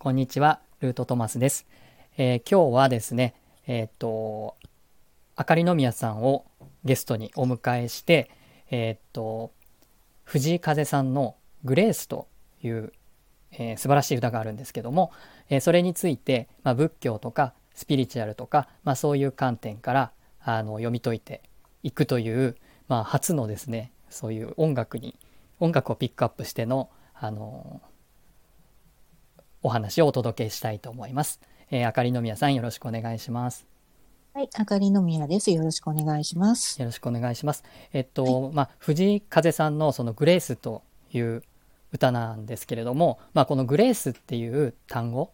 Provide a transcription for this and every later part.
こんにちは、ルートトマスです。えー今日はですね、えーっと、あかりのみやさんをゲストにお迎えして、えーっと、藤井風さんのグレースという、えー素晴らしい歌があるんですけども、えーそれについて、まあ、仏教とかスピリチュアルとか、まあ、そういう観点からあの読み解いていくという、まあ、初のですねそういう音楽に音楽をピックアップしてのあのお話をお届けしたいと思います。えー、あかりのみやさんよろしくお願いします。はい、あかりのみやです。よろしくお願いします。よろしくお願いします。えっと、まあ、藤井風さんのそのグレースという歌なんですけれども、まあ、このグレースっていう単語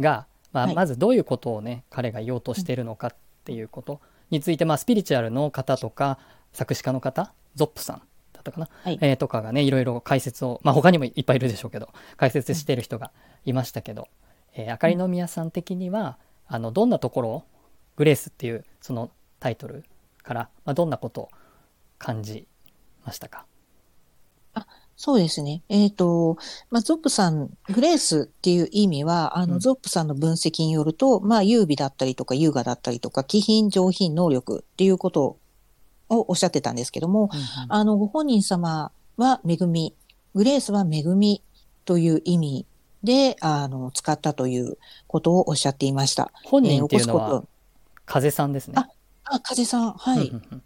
が、まあ、はいまずどういうことをね、彼が言おうとしているのかっていうことについて、まあ、スピリチュアルの方とか、作詞家の方、ゾップさんだったかな、はい。えーとかがね、いろいろ解説を、まあ、他にもいっぱいいるでしょうけど、解説している人がいましたけど、えーあかりのみやさん的には、あの、どんなところを、グレースっていうそのタイトルから、まあ、どんなことを感じましたか？そうですね。えっ、と、まあ、ゾップさん、グレースっていう意味は、あの、うん。ゾップさんの分析によると、まあ、優美だったりとか優雅だったりとか、気品、上品、能力っていうことをおっしゃってたんですけども、あの、ご本人様は恵み、グレースは恵みという意味で、あの、使ったということをおっしゃっていました。本人っていうのはえー起こすこと風さんですね。ああ、風さん、はい。うんうん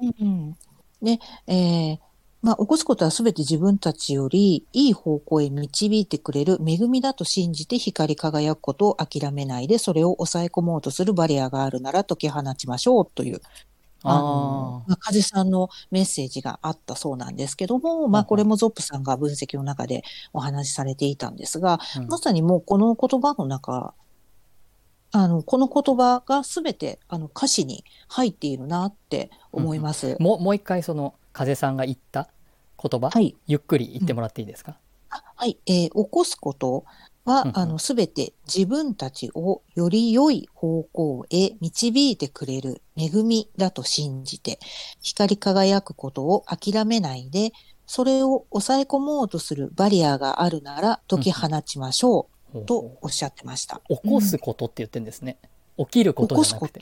うんうんで、えーまあ、起こすことはすべて自分たちよりいい方向へ導いてくれる恵みだと信じて光り輝くことを諦めないで、それを抑え込もうとするバリアがあるなら解き放ちましょうという、あのあまあ、風さんのメッセージがあったそうなんですけども、まあ、これもゾップさんが分析の中でお話しされていたんですが、ーうん。まさにもうこの言葉の中、あの、この言葉がすべてあの歌詞に入っているなって思います。もうもう一回その風さんが言った言葉、はい。ゆっくり言ってもらっていいですか、あはい、えー起こすことは、うんうんあの、すべて自分たちをより良い方向へ導いてくれる恵みだと信じて、光り輝くことを諦めないで、それを抑え込もうとするバリアがあるなら解き放ちましょうほうとおっしゃってました。起こすことって言ってるんですね。起きることじゃなくて。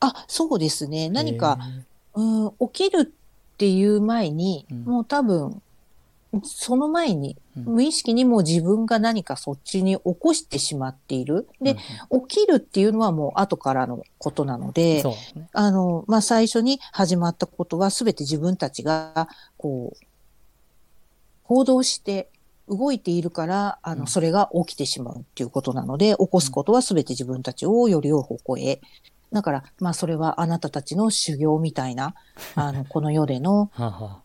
あ、そうですね。何へか、ーうん、起きるっていう前に、うんもう多分、その前に、うん無意識にもう自分が何かそっちに起こしてしまっている。で、起きるっていうのはもう後からのことなのうんうんで、ね。あの、まあ、最初に始まったことは全て自分たちが、こう、行動して動いているから、あうんの、それが起きてしまうっていうことなので、起こすことは全て自分たちをより良い方向へ。だから、まあ、それはあなたたちの修行みたいな、あの、この世での、はあは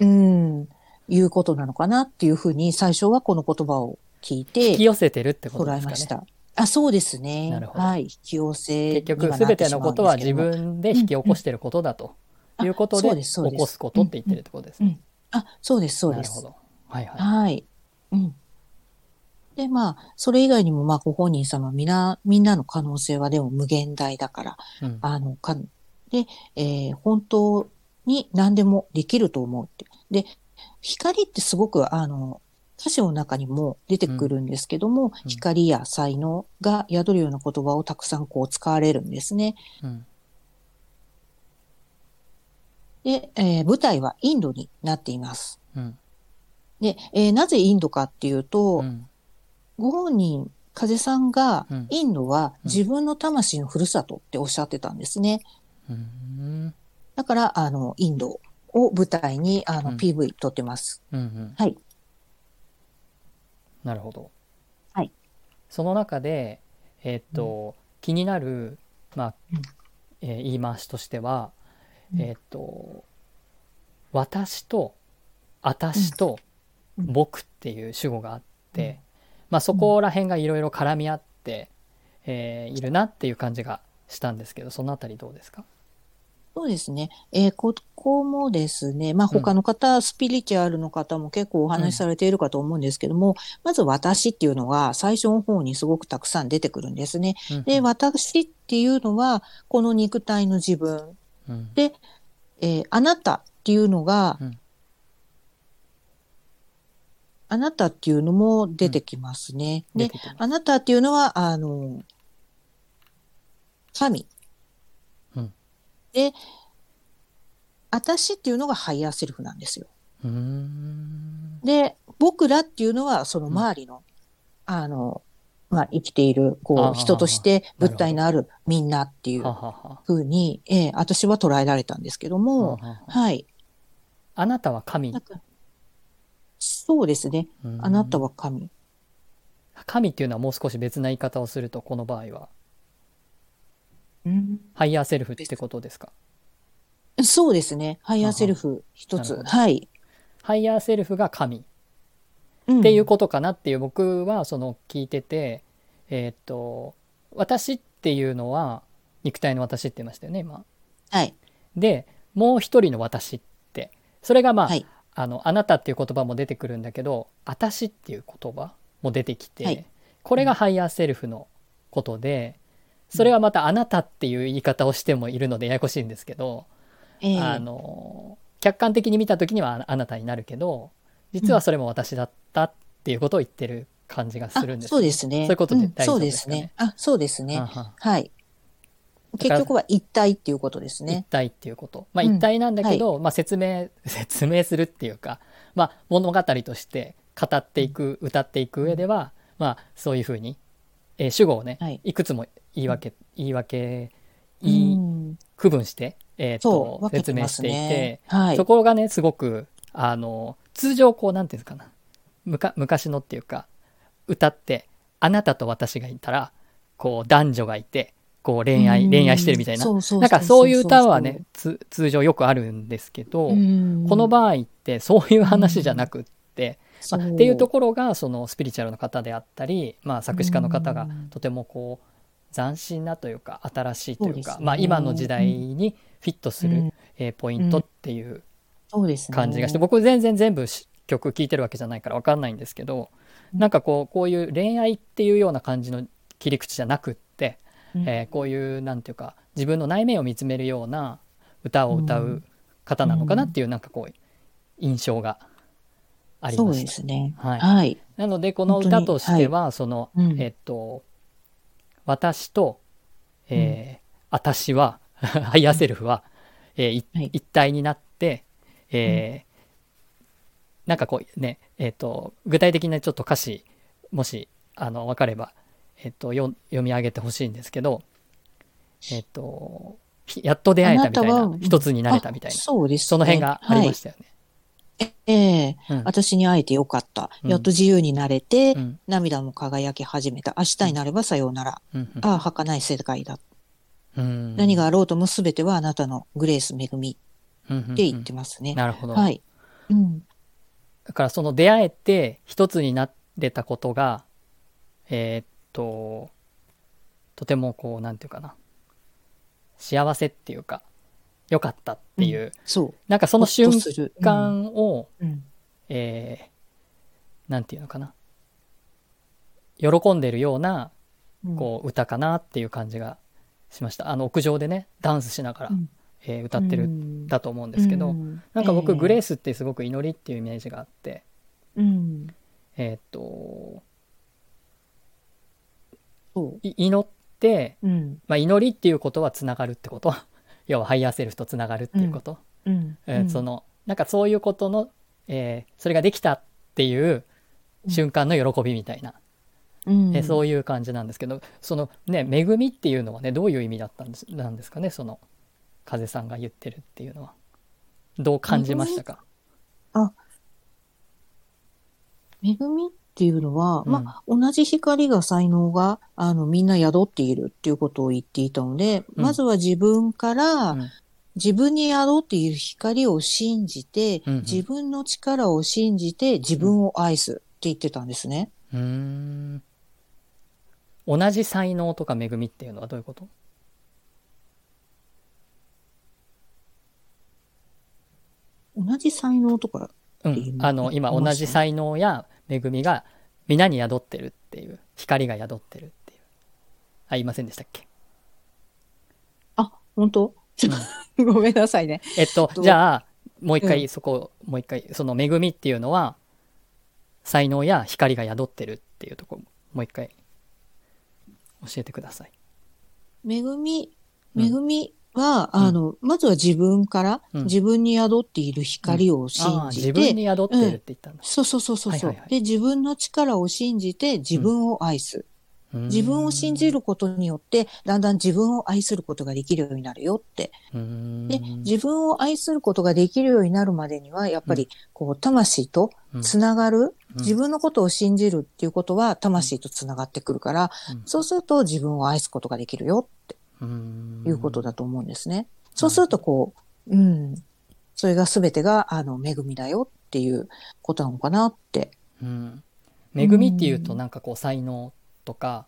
うん、いうことなのかなっていうふうに、最初はこの言葉を聞い引てき、寄せてるってこと捉ですかね。えました。あ、そうですね。なるほどはい。引き寄せ結局すべてのことは自分で引き起こしてることだということでうですそうです起こすことって言ってるってことですね。あ、そうです、そうです。なるほど。はいはい。はい。うん。で、まあ、それ以外にも、まあ、ご本人様、みんな、みんなの可能性はでも無限大だから、うんあの、かん、で、えー本当に何でもできると思うって。で、光ってすごく、あの、歌詞の中にも出てくるんですけども、うん。光や才能が宿るような言葉をたくさんこう使われるんですね。うん。で、えー舞台はインドになっています。うん。で、えーなぜインドかっていうと、うん。ご本人、風さんがうん、インドはうん自分の魂のふるさとっておっしゃってたんですね。うん。だから、あの、インドを舞台に、あの、うん。PV 撮ってます。うんうん。はい。なるほど。はい。その中で、えーっと、気になる、まあうん、えー言い回しとしては、うん。えーっと、私と、私と、うん。僕っていう主語があって、まあそこら辺がいろいろ絡み合って、えーいるなっていう感じがしたんですけど、そのあたりどうですか？そうですね。えーここもですね、まあ、うん他の方、スピリチュアルの方も結構お話しされているかと思うんですけども、まず私っていうのが最初の方にすごくたくさん出てくるんですね。で、私っていうのは、この肉体の自分、うんでえーあなたっていうのが、うんあなたっていうのも出てきますね。で、あなたっていうのは、あの、神。うんで、私っていうのがハイヤーセルフなんですよ。うーん。で、僕らっていうのは、その周りの、あの、まあ、生きている、こう、人として物体のあるみんなっていう。ふうに、ええ私は捉えられたんですけども、はい。あなたは神？そうですね。あなたは神。神っていうのはもう少し別な言い方をすると、この場合は、うんハイヤーセルフってことですか？そうですね。ハイヤーセルフ一つ。はい。ハイヤーセルフが神っっていうことかなっていう僕はその聞いてて、えーっと、私っていうのは肉体の私って言いましたよね、今。はい。で、もう一人の私って、それがまあ、はい。あの、あなたっていう言葉も出てくるんだけど、私っていう言葉も出てきて、はいこれがハイヤーセルフのことで、それはまたあなたっていう言い方をしてもいるのでややこしいんですけど、ええあの、客観的に見た時にはああなたになるけど、実はそれも私だったっていうことを言ってる感じがするんです。あそうですね。そういうことでん大丈夫そうでかねですすね。あ、そうですね。はんはんはい。結局は一体っていうことです一ね。体っていうこと。まあうん一体なんだけど、まあ説明、説明するっていうか、まあ物語として語っていく、歌っていく上では、まあそういうふうに、えー主語をね、はい。い、くつも言い訳、言い訳、言い、うん区分して、えーとそう、分け説明していてね。、はい。そ。こがね、すごく、あの、通常こう、なんていうんですかな、むか昔のっていうか、歌って、あなたと私がいたら、こう、男女がいて、こう、恋愛、うん。恋愛してるみたいな。なんかそういう歌はね、つ通常よくあるんですけど、うん。この場合ってそういう話じゃなくって、まあっていうところがそのスピリチュアルの方であったり、まあ、作詞家の方がうん。とてもこう斬新なというか新しいというかね。まあ、今の時代にフィットする、うん。えーポイントっていう。感じがして、僕全然全部し曲聴いてるわけじゃないから分かんないんですけど、うん。なんかこうこういう恋愛っていうような感じの切り口じゃなくって、うん。えーこういうなんていうか自分の内面を見つめるような歌を歌う方なのかなっていうなんかこう印象がありそうました。ですね。はいはい。なのでこの歌としてはその、うんえっと私と、えー私は ハイヤーセルフは、えーいはい一体になって、えーなんかこうねえっ、と具体的なちょっと歌詞もしあの分かれば、えっとよ読み上げてほしいんですけどえっ、とひやっと出会えたみたいな一つになれたみたいなあそうですね。その辺がありましたよね。はい。ええうん私に会えてよかった。うんやっと自由になれて、うん涙も輝き始めた。明日になればさようなら。うんうんああ、儚い世界だ。うん何があろうとも全てはあなたのグレース恵みって言ってますね。なるほど。はい。うん。だからその出会えて一つになれたことが、えーっと、とてもこう、なんていうかな、幸せっていうか、良かったっていう、そう。なんかその瞬間を、うん。えーなんていうのかな、喜んでるような、うんこう、歌かなっていう感じがしました。あの、屋上でね、ダンスしながら、うんえー歌ってるんだと思うんですけど、うんなんか僕、 grace ってすごく祈りっていうイメージがあって、うん。えーっと、祈って、う。うん。まあ、祈りっていうことはつながるってこと？要はハイヤーセルフとつながるっていうこと、うん。えーそのなんかそういうことの、えーそれができたっていう瞬間の喜びみたいな、うん、えーそういう感じなんですけどそのね恵みっていうのはねどういう意味だったんですなんですかね？その風さんが言ってるっていうのは。どう感じましたか？恵みっていうのは、うん。まあ、同じ光が才能が、あの、みんな宿っているっていうことを言っていたので、うん。まずは自分から、うん。自分に宿っている光を信じて、うんうん。自分の力を信じて自分を愛すって言ってたんですね。うーん。同じ才能とか恵みっていうのはどういうこと？同じ才能とか、うん、あの今同じ才能や恵みが皆に宿ってるっていう光が宿ってるっていう。あ言いませんでしたっけ？あ、本当？ちょっと、ごめんなさいね。えっとじゃあもう一う回そこ、もう一回その恵みっていうのは才能や光が宿ってるっていうところもう一回教えてください。恵み、うん。恵みは、うん。あの、まずは自分から、うん。自分に宿っている光を信じて、自分に宿ってるって言ったんだ。そうそうそうそうで、自分の力を信じて自分を愛す。自分を信じることによって、だんだん自分を愛することができるようになるよって。うん。で、自分を愛することができるようになるまでには、やっぱり、こう、魂とつながる、うん。自分のことを信じるっていうことは、魂とつながってくるから、うん。そうすると自分を愛すことができるよって。うんいうことだと思うんですね。そうすると、こう、うん、それが全てが、あの、恵みだよっていうことなのかなって。うん。恵みっていうとなんかこう才能とか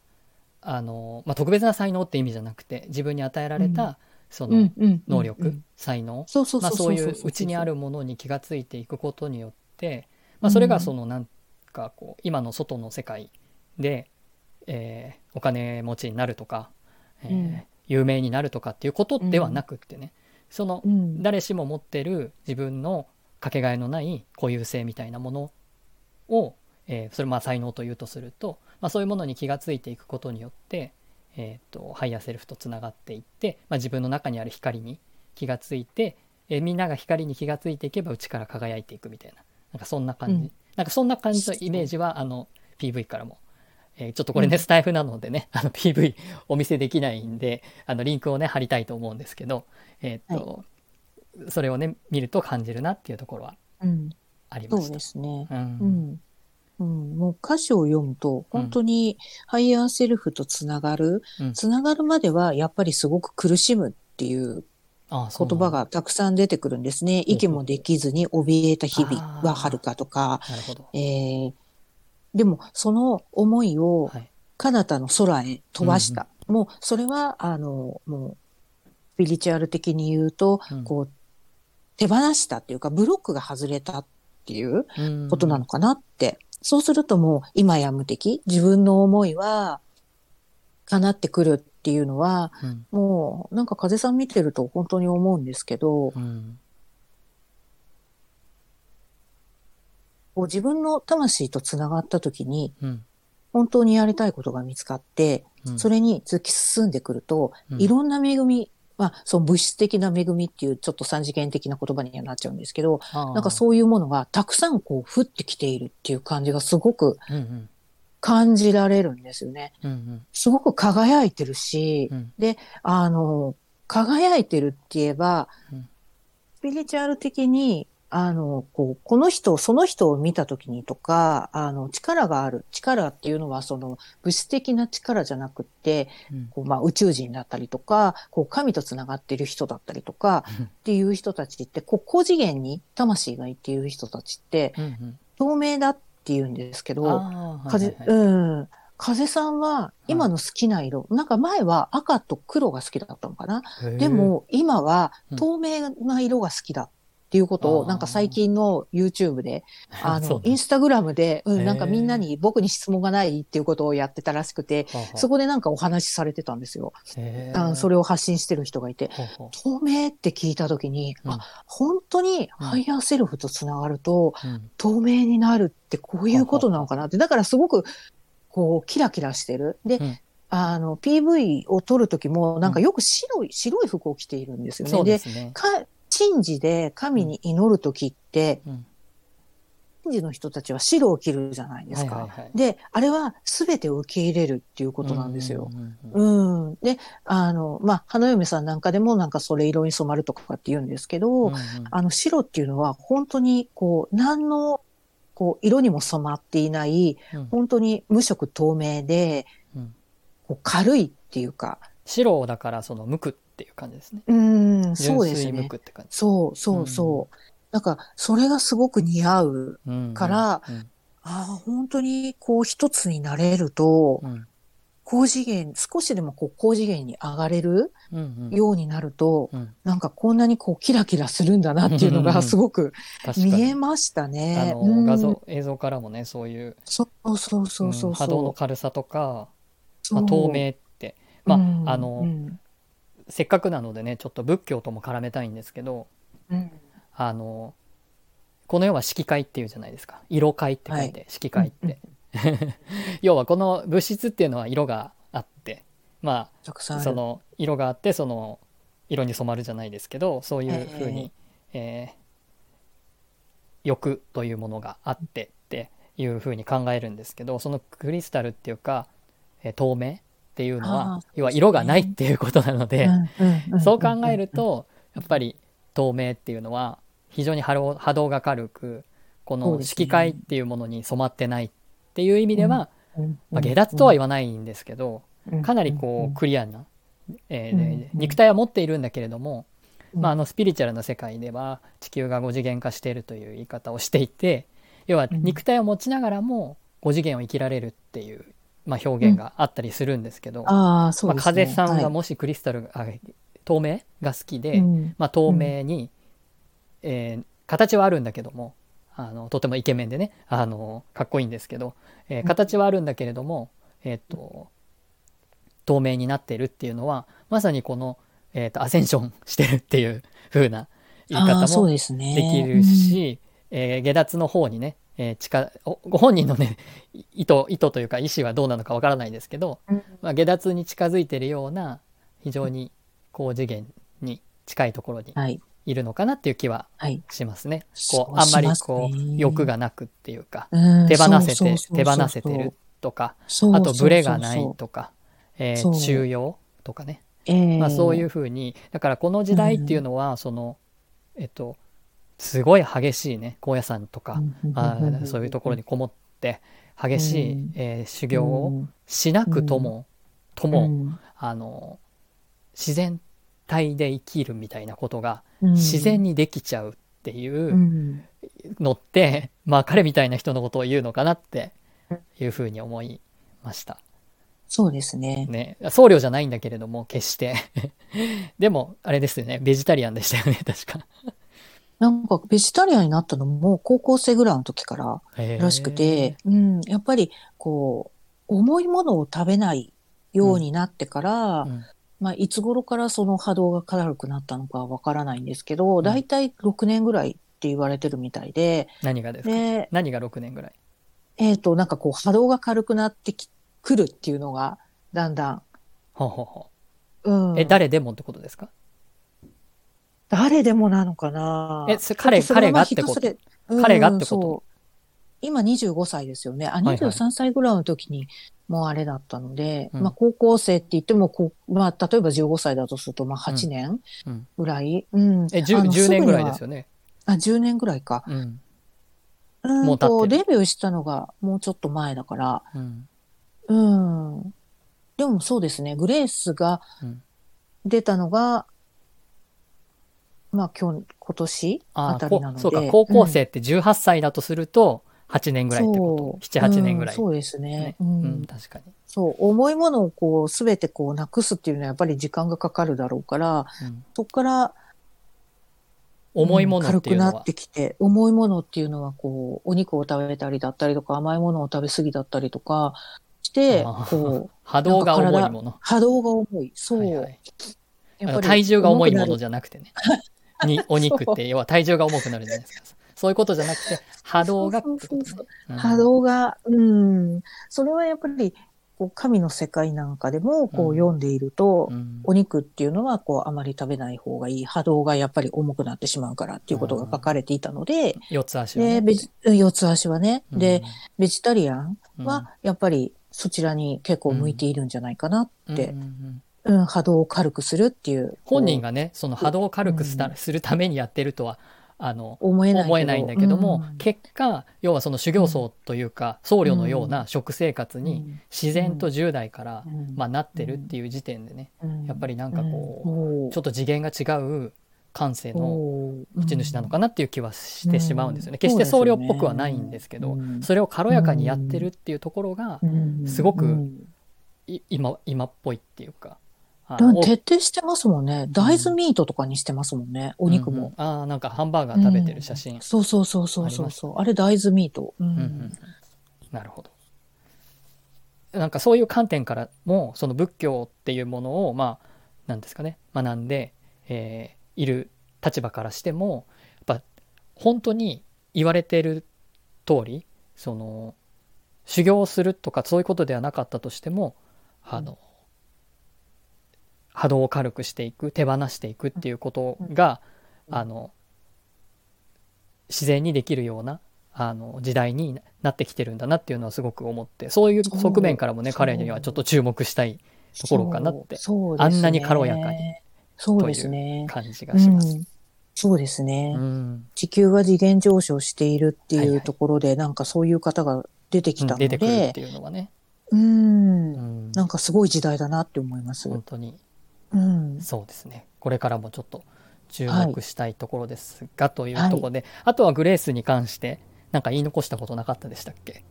あの、まあ、特別な才能って意味じゃなくて自分に与えられたそのうん能力、うん才能。そういううちにあるものに気がついていくことによって、まあ、それがそのなんかこう今の外の世界で、えーお金持ちになるとか、えーうん有名になるとかっていうことではなくってね、そのうん。誰しも持ってる自分のかけがえのない固有性みたいなものを、えーそれまあ才能というとすると、まあ、そういうものに気がついていくことによって、えー、とハイヤーセルフとつながっていって、まあ、自分の中にある光に気がついて、えーみんなが光に気がついていけば内から輝いていくみたいな。なんかそんな感じ、うん。なんかそんな感じのイメージはあの PV からも、えーちょっとこれね、スタイフなのでね あの PV お見せできないんであのリンクをね貼りたいと思うんですけど、えーとそれをね見ると感じるなっていうところはうん、そうありました。ですね。うんうん。うん、もう歌詞を読むと、本当にハイヤーセルフとつながる、うんつながるまではやっぱりすごく苦しむっていう言葉がたくさん出てくるんですね。息もできずに怯えた日々は遥かとか、なるほど。えー、でもその思いをはい。彼方の空へ飛ばした。もうそれは、あの、もう、スピリチュアル的に言うと、うんこう、手放したっていうか、ブロックが外れたっていううんことなのかなって。そうするともう今や無敵。自分の思いは叶ってくるっていうのは、うんもうなんか風さん見てると本当に思うんですけど、うんこう自分の魂とつながった時にうん。本当にやりたいことが見つかって、うん。それに突き進んでくると、うん。いろんな恵み、まあ、その物質的な恵みっていうちょっと三次元的な言葉にはなっちゃうんですけど、なんかそういうものがたくさんこう降ってきているっていう感じがすごく感じられるんですよね。うんうんすごく輝いてるし、うん。で、あの、輝いてるって言えば、うん。スピリチュアル的に、あの、こう、この人、その人を見たときにとか、あの、力がある。力っていうのは、その、物質的な力じゃなくって、うん。こう、まあ、宇宙人だったりとか、こう、神とつながっている人だったりとか、っていう人たちって、こう、高次元に魂がいっている人たちって、うんうん。透明だって言うんですけど、風、はいはいはい。うん。風さんは今の好きな色、なんか前は赤と黒が好きだったのかな。でも今はうん。透明な色が好きだ。っていうことを、なんか最近の YouTube で、あの、インスタグラムで、うん、なんかみんなに僕に質問がないっていうことをやってたらしくて、そこでなんかお話しされてたんですよ。あのそれを発信してる人がいて。透明って聞いたときに、うんあ、本当にハイヤーセルフとつながると、ううん透明になるってこういうことなのかなって。だからすごく、こう、キラキラしてる。で、うんあの、PV を撮るときも、なんかよく白い、白い服を着ているんですよね。そうでね。か、神事で神に祈るときって、うん神事の人たちは白を着るじゃないですか。はいはいはいで、あれは全てを受け入れるっていうことなんですよ。うんうんうんうん。で、あの、まあ、花嫁さんなんかでもなんかそれ色に染まるとかって言うんですけど、うんうんあの白っていうのは本当にこう何のこう色にも染まっていないうん本当に無色透明でうんこう軽いっていうか白だからその無垢っていう感じですね。うん純そうですね。垢って感じ。そうそうそう、なんかそれがすごく似合ううんからうん。ああ本当にこう一つになれるとうん。高次元少しでもこう高次元に上がれるうんうん。ようになると、うん。なんかこんなにこうキラキラするんだなっていうのがすごく見えましたあね。のうん。画像映像からもねそういうそうそうそうそうそう。うん波動の軽さとか、まあ、透明って。まあ、うんあの、うんせっかくなのでねちょっと仏教とも絡めたいんですけどうん。あのこの世は色界っていうじゃないですか。色界って書いて、は色界って、要はこの物質っていうのは色があってまあ。その色があってその色に染まるじゃないですけどそういうふうに、えー欲というものがあってっていうふうに考えるんですけどそのクリスタルっていうか、えー透明っていうのあはー要は色がないっていうことなので、そう考える、とやっぱり透明っていうのは非常に波動が軽くこの色界っていうものに染まってないっていう意味では、うんまあ、下脱とは言わないんですけど、うんかなりこうクリアな、え肉体は持っているんだけれども、うん。まあ、あのスピリチュアルな世界では地球が5次元化しているという言い方をしていて要はうん。肉体を持ちながらも5次元を生きられるっていう、まあ、表現があったりするんですけど、ああ、そうまあ。風さんはい。がもしクリスタルが、あ透明が好きで、うん。まあ、透明に、えー形はあるんだけどもあのとてもイケメンでねあのかっこいいんですけど、えー形はあるんだけれども、えー、と透明になってるっていうのはまさにこの、えー、とアセンションしてるっていう風な言いあ方もできるし、えー下脱の方にね、えー近おご本人のね 意図意図というか意思はどうなのかわからないですけど、うん。まあ、下脱に近づいてるような非常に高次元に近いところにはい。いるのかなっていう気ははい。しますね。そうこうあんまりこうね欲がなくっていうかうん。手放せて手放せてるとかあとブレがないとかえー中庸とかね。ええまあそういうふうにだからこの時代っていうのはそのえっとすごい激しいね高野山とかあーそういうところにこもって激しいうんえー修行をしなくともともあの自然体で生きるみたいなことが自然にできちゃうっていううのって、まあ彼みたいな人のことを言うのかなっていうふうに思いました。そうですね。ね。僧侶じゃないんだけれども、決して。でも、あれですよね。ベジタリアンでしたよね、確か。なんかベジタリアンになったのも高校生ぐらいの時かららしくて、うん、やっぱりこう、重いものを食べないようになってから、うん。まあ、いつ頃からその波動が軽くなったのかわからないんですけど、だいたい6年ぐらいって言われてるみたいで、何がですか？で、何が6年ぐらい？えっ、と、なんかこう波動が軽くなってき、くるっていうのが、だんだん、ほうほうほう。ん。うえ、誰でもってことですか？誰でもなのかな？えそ彼彼がってこと？彼がってこと？今25歳ですよね。あ、いはい23歳ぐらいの時に、もうあれだったので、うんまあ高校生って言ってもこう、まあ例えば15歳だとすると、まあ8年うん。ぐらい？うん。え、10, あの10年ぐらいですよね。あ、10年ぐらいか。うん。うんデビューしたのがもうちょっと前だから、うん。うん。でもそうですね、グレースがうん出たのが、まあ今日、今年あたりなので。そうか、高校生って18歳だとすると、8年ぐらいってこと？7、8年ぐらい。うんそうですねね。ううんん、確かに。そう、重いものをこう、すべてこう、なくすっていうのはやっぱり時間がかかるだろうから、うんそこから、重いもの軽くなっってきて、重いものっていうのはこう、お肉を食べたりだったりとか、甘いものを食べ過ぎだったりとかして、こう、波動が重いもの。波動が重い。そう。はいはいやっぱり体重が重いものくじゃなくてね。に お肉って、要は体重が重くなるじゃないですか。そういうことじゃなくて、波動がそうそうそうう。ん。波動が、うん。それはやっぱり、こう神の世界なんかでも、こうん。う読んでいると、うん。お肉っていうのは、こう、あまり食べない方がいい。波動がやっぱり重くなってしまうからっていうことが書かれていたので、四つ足はね。で、ベジ、四つ足はね。うん。で、ベジタリアンうん。は、やっぱりそちらに結構向いているんじゃないかなって、うん波動を軽くするっていう。本人ががね、その波動を軽くするためにやってるとは、あの、思えない思えないんだけども、うん。結果要はその修行僧というか、僧侶のような食生活にうん。自然と10代から、うん。まあ、なってるっていう時点でね、うん。やっぱりなんかこう、うん。ちょっと次元が違う感性の持持ち主なのかなっていう気はしてしまうんですよね。うん。決して僧侶っぽくはないんですけど、うん。それを軽やかにやってるっていうところが、すごくい今今っぽいっていうか。あでもお徹底してますもんね。大豆ミートとかにしてますもんね。お肉うんうんも。ああなんかハンバーガー食べてる写真、そうそうそうそうそうそう。あれ大豆ミート。うんうんうんうんなるほどなんかそういう観点からもその仏教っていうものをまあなんですかね学んで、えーいる立場からしてもやっぱ本当に言われてる通りその修行するとかそういうことではなかったとしてもあの、波動を軽くしていく手放していくっていうことが、あの自然にできるようなあの時代になってきてるんだなっていうのはすごく思ってそういう側面からもね彼にはちょっと注目したいところかなって、ね、あんなに軽やかにそうですね。感じがします。うん。そうですね、うん、地球が次元上昇しているっていうところで、はいはい、なんかそういう方が出てきたので、うん、出てくるっていうのはね。うん、なんかすごい時代だなって思います。本当に、うん、そうですね。これからもちょっと注目したいところですが、はい、というところで、はい、あとはグレースに関してなんか言い残したことなかったでしたっけ？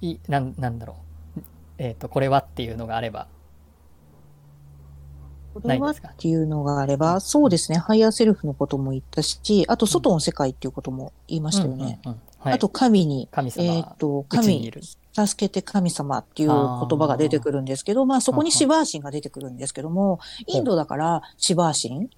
いなんなんだろう。えっ、ー、とこれはっていうのがあれば。これはっていうのがあれば、そうですね、ハイヤーセルフのことも言ったし、あと外の世界っていうことも言いましたよね。あと神に、神様えっ、ー、と、神、助けて神様っていう言葉が出てくるんですけど、まあそこにシヴァ神が出てくるんですけども、インドだからシヴァ神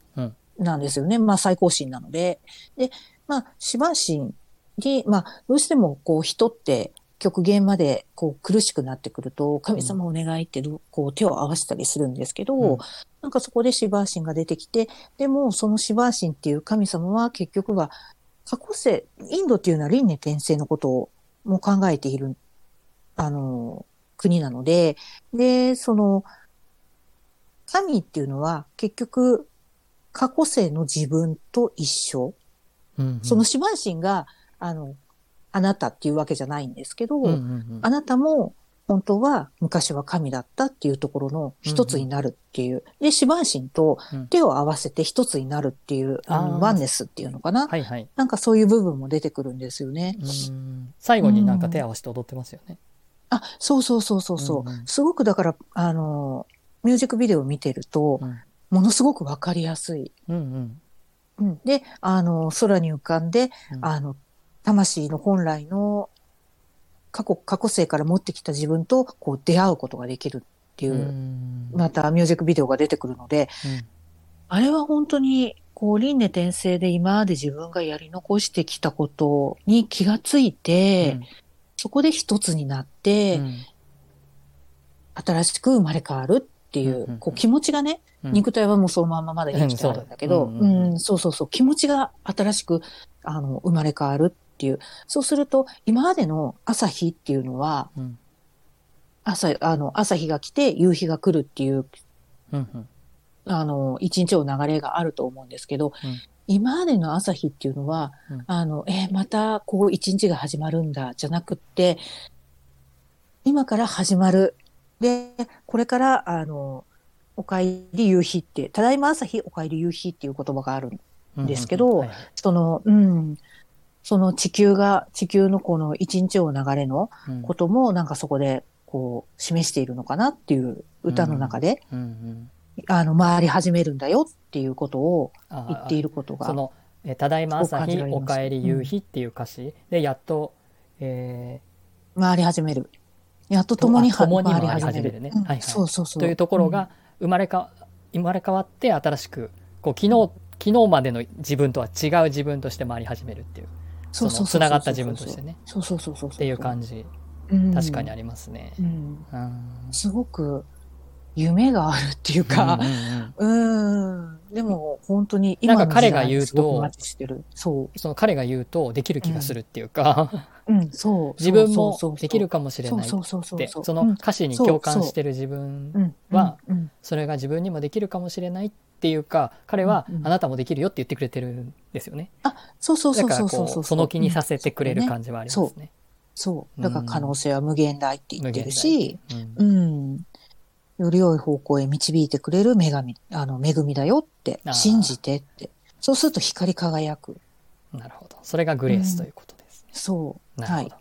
なんですよね。まあ最高神なので。で、まあシバー神に、まあどうしてもこう人って極限までこう苦しくなってくると、神様お願いってこう手を合わせたりするんですけど、うん、なんかそこでシバー神が出てきて、でもそのシバー神っていう神様は結局は過去世、インドっていうのは輪廻転生のことをも考えている、あの、国なので、で、その、神っていうのは結局過去世の自分と一緒。うんうん、そのシバー神が、あの、あなたっていうわけじゃないんですけど、うんうんうん、あなたも本当は昔は神だったっていうところの一つになるっていう。うんうん、で、シバンシンと手を合わせて一つになるっていう、うん、あのワンネスっていうのかな、はいはい。なんかそういう部分も出てくるんですよね。最後になんか手合わせて踊ってますよね。うん、あ、そうそうそうそうそう、うんうん、すごくだから、あの、ミュージックビデオを見てると、ものすごくわかりやすい。うんうん、で、あの、空に浮かんで、あの、魂の本来の過去、過去世から持ってきた自分とこう出会うことができるっていう、またミュージックビデオが出てくるので、うん、あれは本当にこう輪廻転生で今まで自分がやり残してきたことに気がついて、うん、そこで一つになって、うん、新しく生まれ変わるっていう、こう気持ちがね、肉体はもうそのまままだ生きてるんだけど、うん、そうそうそう、気持ちが新しく、あの、生まれ変わるっていう。そうすると、今までの朝日っていうのは、うん、朝、あの、朝日が来て夕日が来るっていう、あの、一日の流れがあると思うんですけど、うん、今までの朝日っていうのは、うん、あの、えー、またこう一日が始まるんだ、じゃなくって、今から始まる。で、これから、あの、おかえり夕日って、ただいま朝日、おかえり夕日っていう言葉があるんですけど、その、うん、その地球が、地球のこの一日を流れのこともなんかそこでこう示しているのかなっていう歌の中で、あの、回り始めるんだよっていうことを言っていることが。その、えただいま朝日、おかえり夕日っていう歌詞。で、やっと、えー、回り始める。やっと共に共に回り始めるね。はいはい。そうそうそう。というところが、生まれか、生まれ変わって新しく、こう、昨日、昨日までの自分とは違う自分として回り始めるっていう。そうそうつながった自分としてね。そうそうそうそうっていう感じ、確かにありますね、うん。すごく夢があるっていうか、うん、うんでも本当に今の時代にすごくマッチしてる。そう。その彼が言うとできる気がするっていうか、うん、そう。自分もできるかもしれないってその歌詞に共感してる自分はそれが自分にもできるかもしれないっていうか彼はあなたもできるよって言ってくれてるんですよね。あそうそうそうそうそう。そうその気にさせてくれる感じはありますね。そう。だから可能性は無限大って言ってるし、うん、より良い方向へ導いてくれる女神、あの、恵みだよって、信じてって。そうすると光り輝く。なるほど。それがグレースということですね。うん、そう。なるほど。わ、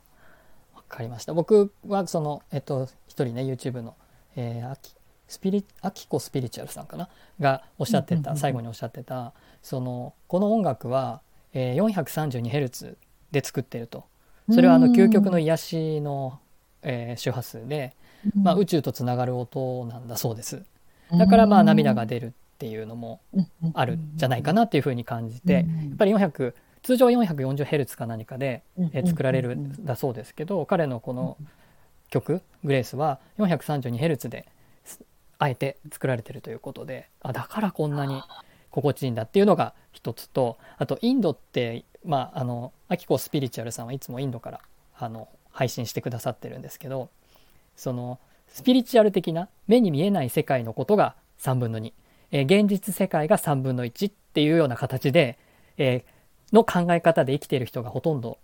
はい、かりました。僕はその、えっと、一人ね、YouTube の、えー、きスピリ、アキコスピリチュアルさんかな？がおっしゃってた、最後におっしゃってた、その、この音楽は、えー、432Hz で作ってると。それはあの、究極の癒しの、えー、周波数で、まあ、宇宙とつながる音なんだそうです。だからまあ涙が出るっっていうのもあるんじゃないかなっていうふうに感じて、やっぱり400通常は 440Hz か何かで、え作られるんだそうですけど彼のこの曲「グレース」は 432Hz であえて作られてるということであだからこんなに心地いいんだっていうのが一つとあとインドってまああのアキコスピリチュアルさんはいつもインドからあの配信してくださってるんですけどそのスピリチュアル的な目に見えない世界のことが3分の2、えー、現実世界が3分の1っていうような形で、えー、の考え方で生きている人がほとんど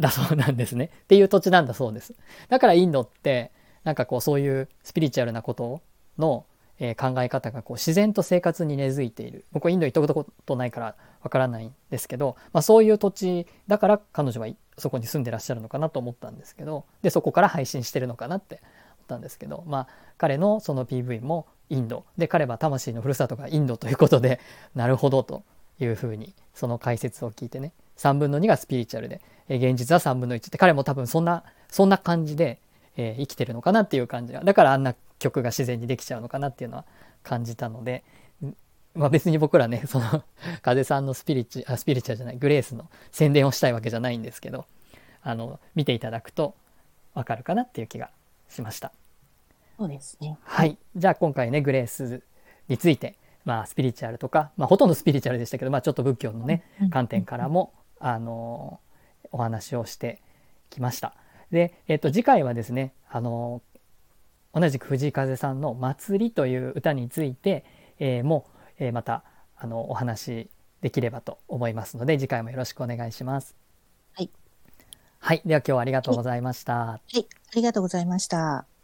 だそうなんですね。っていう土地なんだそうです。だからインドってなんかこうそういうスピリチュアルなことのえー、考え方がこう自然と生活に根付いている。僕はインド行ったことないからわからないんですけど、まあ、そういう土地だから彼女はそこに住んでらっしゃるのかなと思ったんですけどでそこから配信してるのかなって思ったんですけど、まあ、彼のその PV もインド。で彼は魂のふるさとがインドということで なるほどというふうにその解説を聞いてね3分の2がスピリチュアルで、えー、現実は3分の1って彼も多分そんなそんな感じで、えー、生きてるのかなっていう感じが。だからあんな曲が自然にできちゃうのかなっていうのは感じたので、まあ、別に僕らねその 風さんのスピリチュあスピリチュアじゃないグレースの宣伝をしたいわけじゃないんですけどあの見ていただくとわかるかなっていう気がしました。そうですね。はい。じゃあ今回ね、グレースについて、まあスピリチュアルとか、まあほとんどスピリチュアルでしたけど、まあちょっと仏教のね、観点からも、あのお話をしてきました。で、えっ、と、次回はですね、あの同じく藤井風さんの「祭り」という歌について、えー、も、えー、またあのお話できればと思いますので次回もよろしくお願いします。はい、はい、では今日はありがとうございました。はい、はい、ありがとうございました。